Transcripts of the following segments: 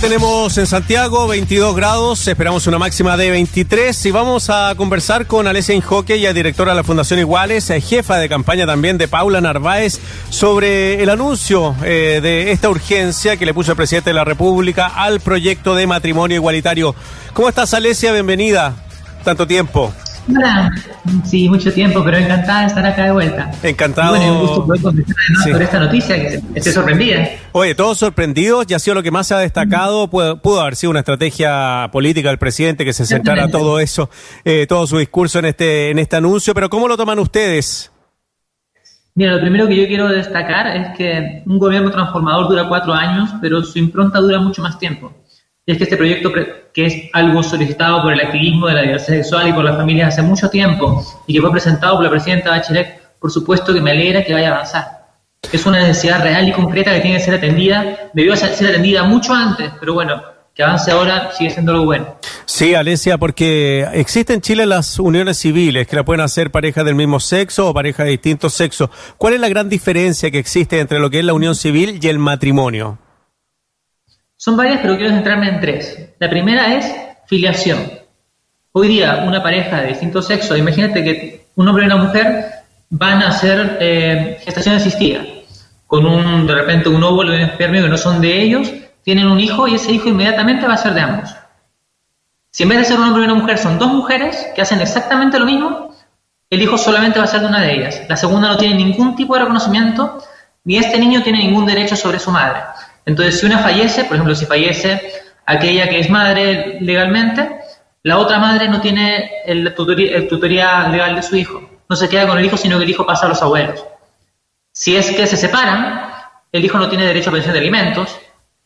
Tenemos en Santiago 22 grados, esperamos una máxima de 23 y vamos a conversar con Alesia Injoque, ya directora de la Fundación Iguales, eh, jefa de campaña también de Paula Narváez, sobre el anuncio eh, de esta urgencia que le puso el presidente de la República al proyecto de matrimonio igualitario. ¿Cómo estás, Alesia? Bienvenida. Tanto tiempo. Hola. Sí, mucho tiempo, pero encantada de estar acá de vuelta. Encantado. bueno, un gusto poder contestar sobre esta noticia, que esté sorprendida. Oye, todos sorprendidos, y ha sido lo que más se ha destacado. Pudo, haber sido una estrategia política del presidente que se centrara todo eso, eh, todo su discurso en este, en este anuncio, pero ¿cómo lo toman ustedes? Mira, lo primero que yo quiero destacar es que un gobierno transformador dura cuatro años, pero su impronta dura mucho más tiempo es que este proyecto, que es algo solicitado por el activismo de la diversidad sexual y por las familias hace mucho tiempo y que fue presentado por la presidenta Bachelet, por supuesto que me alegra que vaya a avanzar. Es una necesidad real y concreta que tiene que ser atendida, debió ser atendida mucho antes, pero bueno, que avance ahora sigue siendo lo bueno. Sí, Alesia, porque existen en Chile las uniones civiles, que la pueden hacer parejas del mismo sexo o parejas de distintos sexos. ¿Cuál es la gran diferencia que existe entre lo que es la unión civil y el matrimonio? Son varias, pero quiero centrarme en tres. La primera es filiación. Hoy día, una pareja de distinto sexo, imagínate que un hombre y una mujer van a hacer eh, gestación asistida, con un, de repente un óvulo y un espermio que no son de ellos, tienen un hijo y ese hijo inmediatamente va a ser de ambos. Si en vez de ser un hombre y una mujer son dos mujeres que hacen exactamente lo mismo, el hijo solamente va a ser de una de ellas. La segunda no tiene ningún tipo de reconocimiento, ni este niño tiene ningún derecho sobre su madre. Entonces, si una fallece, por ejemplo, si fallece aquella que es madre legalmente, la otra madre no tiene el tutoría, legal de su hijo. No se queda con el hijo, sino que el hijo pasa a los abuelos. Si es que se separan, el hijo no tiene derecho a pensión de alimentos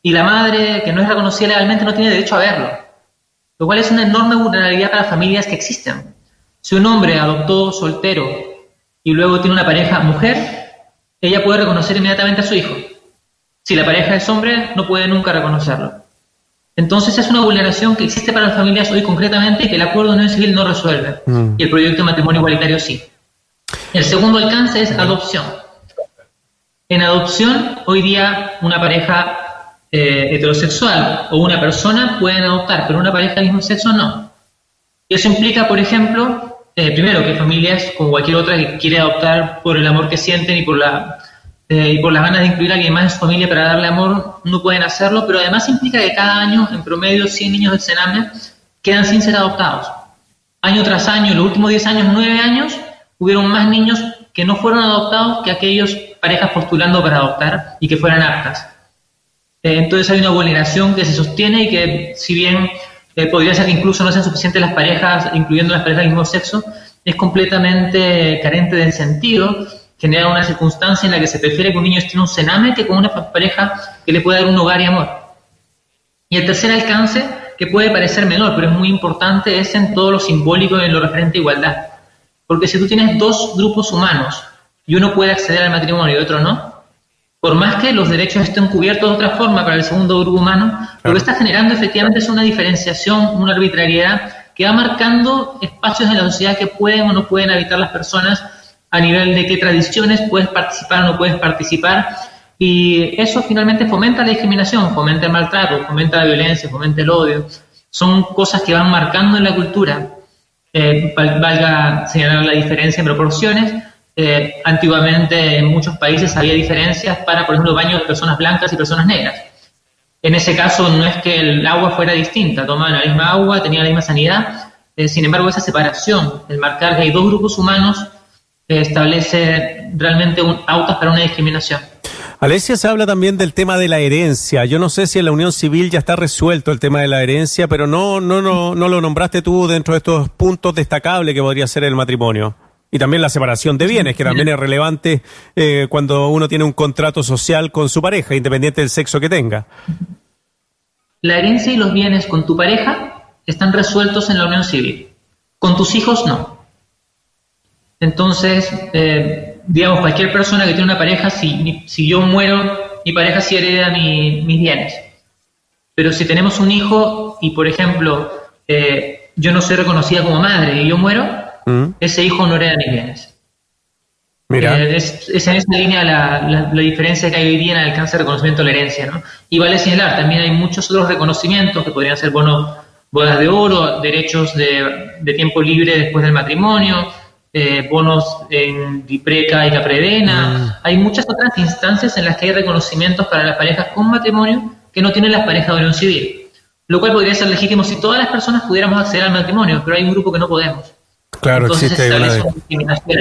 y la madre, que no es reconocida legalmente, no tiene derecho a verlo. Lo cual es una enorme vulnerabilidad para familias que existen. Si un hombre adoptó soltero y luego tiene una pareja mujer, ella puede reconocer inmediatamente a su hijo. Si la pareja es hombre, no puede nunca reconocerlo. Entonces es una vulneración que existe para las familias hoy concretamente y que el acuerdo de unión civil no resuelve. Mm. Y el proyecto de matrimonio igualitario sí. El segundo alcance es adopción. En adopción, hoy día una pareja eh, heterosexual o una persona pueden adoptar, pero una pareja del mismo sexo no. Y eso implica, por ejemplo, eh, primero que familias como cualquier otra que quiere adoptar por el amor que sienten y por la eh, y por las ganas de incluir a alguien más en su familia para darle amor, no pueden hacerlo, pero además implica que cada año, en promedio, 100 niños del Sename quedan sin ser adoptados. Año tras año, en los últimos 10 años, 9 años, hubieron más niños que no fueron adoptados que aquellos parejas postulando para adoptar y que fueran aptas. Eh, entonces hay una vulneración que se sostiene y que si bien eh, podría ser que incluso no sean suficientes las parejas, incluyendo las parejas del mismo sexo, es completamente carente de sentido genera una circunstancia en la que se prefiere que un niño esté en un cename que con una pareja que le pueda dar un hogar y amor. Y el tercer alcance, que puede parecer menor, pero es muy importante, es en todo lo simbólico y en lo referente a igualdad. Porque si tú tienes dos grupos humanos y uno puede acceder al matrimonio y otro no, por más que los derechos estén cubiertos de otra forma para el segundo grupo humano, lo que está generando efectivamente es una diferenciación, una arbitrariedad que va marcando espacios en la sociedad que pueden o no pueden habitar las personas a nivel de qué tradiciones puedes participar o no puedes participar. Y eso finalmente fomenta la discriminación, fomenta el maltrato, fomenta la violencia, fomenta el odio. Son cosas que van marcando en la cultura. Eh, valga señalar la diferencia en proporciones. Eh, antiguamente en muchos países había diferencias para, por ejemplo, baños de personas blancas y personas negras. En ese caso no es que el agua fuera distinta, tomaban la misma agua, tenían la misma sanidad. Eh, sin embargo, esa separación, el marcar que hay dos grupos humanos establece realmente un, autos para una discriminación. Alesia, se habla también del tema de la herencia. Yo no sé si en la unión civil ya está resuelto el tema de la herencia, pero no, no, no, no lo nombraste tú dentro de estos puntos destacables que podría ser el matrimonio. Y también la separación de bienes, que también es relevante eh, cuando uno tiene un contrato social con su pareja, independiente del sexo que tenga. La herencia y los bienes con tu pareja están resueltos en la unión civil. Con tus hijos no. Entonces, eh, digamos, cualquier persona que tiene una pareja, si, si yo muero, mi pareja sí hereda mis bienes. Pero si tenemos un hijo y, por ejemplo, eh, yo no soy reconocida como madre y yo muero, mm. ese hijo no hereda mis bienes. Eh, es, en esa línea la, diferencia que hay hoy día en el alcance de reconocimiento de la herencia. ¿no? Y vale señalar, también hay muchos otros reconocimientos que podrían ser bonos, bodas de oro, derechos de, tiempo libre después del matrimonio, eh, bonos en Dipreca y Capredena. Mm. Hay muchas otras instancias en las que hay reconocimientos para las parejas con matrimonio que no tienen las parejas de unión civil. Lo cual podría ser legítimo si todas las personas pudiéramos acceder al matrimonio, pero hay un grupo que no podemos. Claro, existe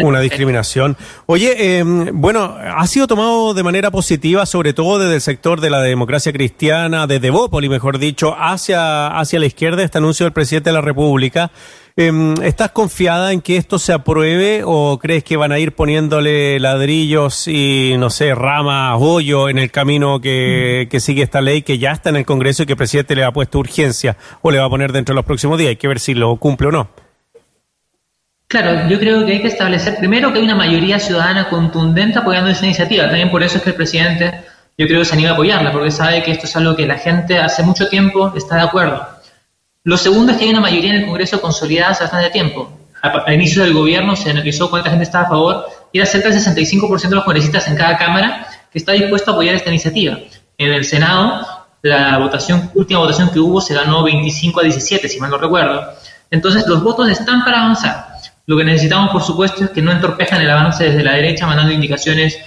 una, discriminación. Oye, em, bueno, ha sido tomado de manera positiva, sobre todo desde el sector de la democracia cristiana, desde Bópoli, mejor dicho, hacia, hacia la izquierda, este anuncio del presidente de la República. Em, ¿Estás confiada en que esto se apruebe o crees que van a ir poniéndole ladrillos y, no sé, ramas, hoyo en el camino que, que sigue esta ley que ya está en el Congreso y que el presidente le ha puesto urgencia o le va a poner dentro de los próximos días? Hay que ver si lo cumple o no. Claro, yo creo que hay que establecer primero que hay una mayoría ciudadana contundente apoyando esa iniciativa. También por eso es que el presidente, yo creo se anima a apoyarla, porque sabe que esto es algo que la gente hace mucho tiempo está de acuerdo. Lo segundo es que hay una mayoría en el Congreso consolidada hace bastante tiempo. Al inicio del gobierno se analizó cuánta gente estaba a favor y era cerca del 65% de los congresistas en cada Cámara que está dispuesto a apoyar esta iniciativa. En el Senado, la votación, última votación que hubo se ganó 25 a 17, si mal no recuerdo. Entonces, los votos están para avanzar. Lo que necesitamos, por supuesto, es que no entorpezcan el avance desde la derecha mandando indicaciones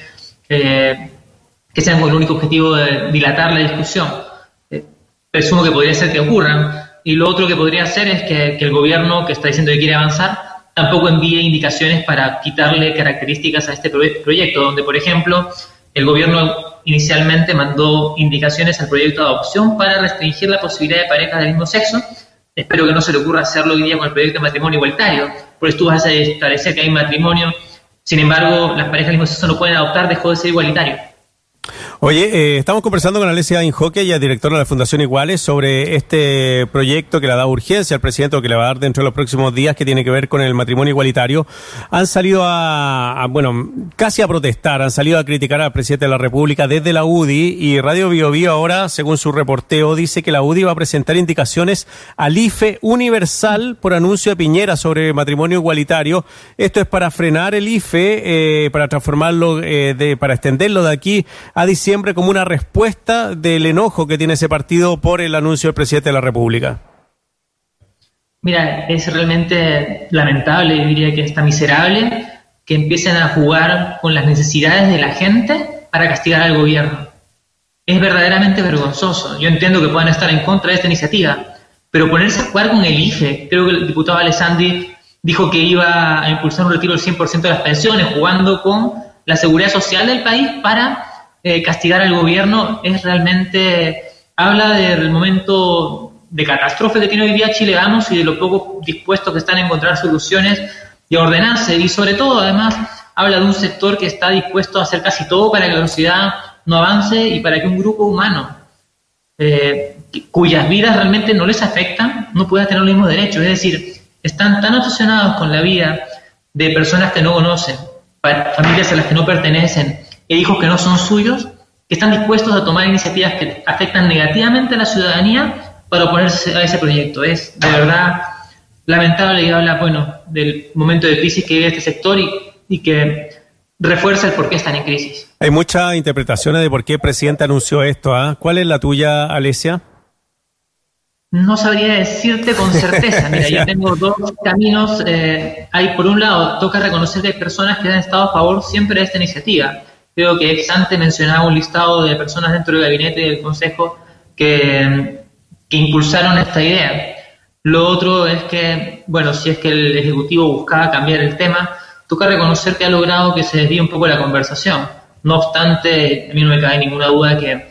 eh, que sean con el único objetivo de dilatar la discusión. Eh, presumo que podría ser que ocurran. Y lo otro que podría ser es que, el gobierno que está diciendo que quiere avanzar tampoco envíe indicaciones para quitarle características a este proyecto, donde, por ejemplo, el gobierno inicialmente mandó indicaciones al proyecto de adopción para restringir la posibilidad de parejas del mismo sexo. Espero que no se le ocurra hacerlo hoy día con el proyecto de matrimonio igualitario, por eso tú vas a establecer que hay matrimonio, sin embargo, las parejas del mismo sexo no pueden adoptar, dejó de ser igualitario. Oye, eh, estamos conversando con Alessia Injoque, ella directora de la Fundación Iguales, sobre este proyecto que le da urgencia al presidente o que le va a dar dentro de los próximos días, que tiene que ver con el matrimonio igualitario. Han salido a, bueno, casi a protestar, han salido a criticar al presidente de la República desde la UDI y Radio Bio, Bio ahora, según su reporteo, dice que la UDI va a presentar indicaciones al IFE universal por anuncio de Piñera sobre matrimonio igualitario. Esto es para frenar el IFE, eh, para transformarlo, eh, de, para extenderlo de aquí a diciembre como una respuesta del enojo que tiene ese partido por el anuncio del presidente de la República? Mira, es realmente lamentable, diría que está miserable que empiecen a jugar con las necesidades de la gente para castigar al gobierno. Es verdaderamente vergonzoso. Yo entiendo que puedan estar en contra de esta iniciativa, pero ponerse a jugar con el IFE, creo que el diputado Alessandri dijo que iba a impulsar un retiro del 100% de las pensiones, jugando con la seguridad social del país para eh, castigar al gobierno es realmente, habla del momento de catástrofe que tiene hoy día Chile Vamos y de lo poco dispuestos que están a encontrar soluciones y a ordenarse. Y sobre todo, además, habla de un sector que está dispuesto a hacer casi todo para que la sociedad no avance y para que un grupo humano eh, cuyas vidas realmente no les afectan no pueda tener los mismos derechos. Es decir, están tan obsesionados con la vida de personas que no conocen, familias a las que no pertenecen, e hijos que no son suyos, que están dispuestos a tomar iniciativas que afectan negativamente a la ciudadanía para oponerse a ese proyecto. Es de verdad lamentable y habla, bueno, del momento de crisis que vive este sector y, que refuerza el por qué están en crisis. Hay muchas interpretaciones de por qué el presidente anunció esto. ¿ah? ¿Cuál es la tuya, Alesia? No sabría decirte con certeza. Mira, yo tengo dos caminos. Eh, hay, por un lado, toca reconocer que hay personas que han estado a favor siempre de esta iniciativa Creo que ex ante mencionaba un listado de personas dentro del gabinete y del consejo que, impulsaron esta idea. Lo otro es que, bueno, si es que el Ejecutivo buscaba cambiar el tema, toca reconocer que ha logrado que se desvíe un poco la conversación. No obstante, a mí no me cabe ninguna duda que,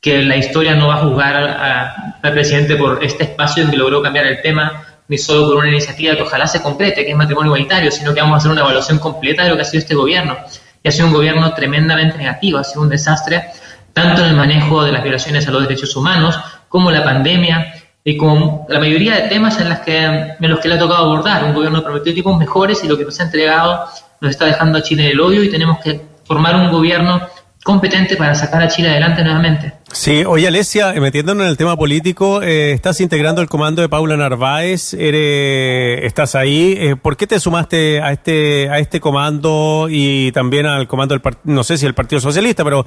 que la historia no va a juzgar al presidente por este espacio en que logró cambiar el tema, ni solo por una iniciativa que ojalá se complete, que es matrimonio igualitario, sino que vamos a hacer una evaluación completa de lo que ha sido este gobierno y ha sido un gobierno tremendamente negativo, ha sido un desastre tanto en el manejo de las violaciones a los derechos humanos como la pandemia y con la mayoría de temas en los que le ha tocado abordar. Un gobierno prometió tipos mejores y lo que nos ha entregado nos está dejando a Chile en el odio y tenemos que formar un gobierno competente para sacar a Chile adelante nuevamente. Sí, oye Alesia, eh, metiéndonos en el tema político, eh, estás integrando el comando de Paula Narváez, eres, estás ahí. Eh, ¿Por qué te sumaste a este a este comando y también al comando del no sé si el Partido Socialista, pero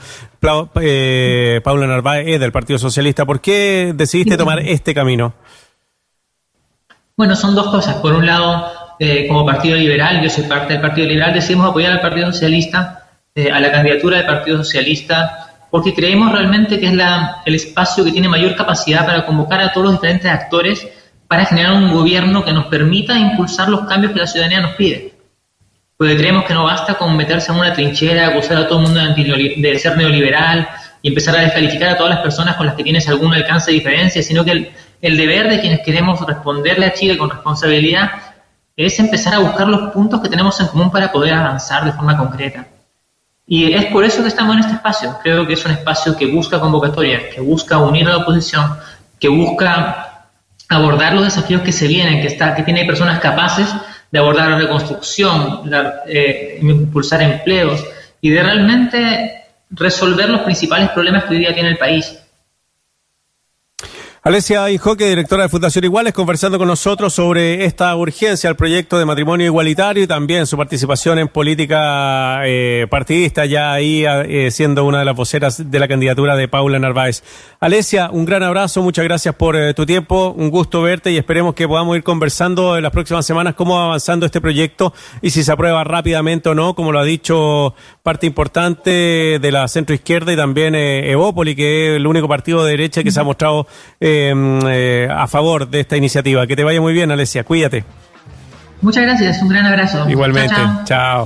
eh, Paula Narváez es del Partido Socialista. ¿Por qué decidiste tomar este camino? Bueno, son dos cosas. Por un lado, como Partido Liberal, yo soy parte del Partido Liberal, decidimos apoyar al Partido Socialista eh, a la candidatura del Partido Socialista, porque creemos realmente que es la, el espacio que tiene mayor capacidad para convocar a todos los diferentes actores para generar un gobierno que nos permita impulsar los cambios que la ciudadanía nos pide. Porque creemos que no basta con meterse en una trinchera, acusar a todo el mundo de, ser neoliberal y empezar a descalificar a todas las personas con las que tienes algún alcance de diferencia, sino que el deber de quienes queremos responderle a Chile con responsabilidad es empezar a buscar los puntos que tenemos en común para poder avanzar de forma concreta. Y es por eso que estamos en este espacio. Creo que es un espacio que busca convocatoria, que busca unir a la oposición, que busca abordar los desafíos que se vienen, que, está, que tiene personas capaces de abordar la reconstrucción, eh, impulsar empleos y de realmente resolver los principales problemas que hoy día tiene el país. Alesia Injoque, directora de Fundación Iguales, conversando con nosotros sobre esta urgencia al proyecto de matrimonio igualitario y también su participación en política eh, partidista, ya ahí eh, siendo una de las voceras de la candidatura de Paula Narváez. Alesia, un gran abrazo, muchas gracias por eh, tu tiempo, un gusto verte y esperemos que podamos ir conversando en las próximas semanas cómo va avanzando este proyecto y si se aprueba rápidamente o no, como lo ha dicho parte importante de la centro izquierda y también Evópoli, que es el único partido de derecha que se ha mostrado Em, eh, a favor de esta iniciativa. Que te vaya muy bien, Alesia. Cuídate. Muchas gracias. Un gran abrazo. Igualmente. chao.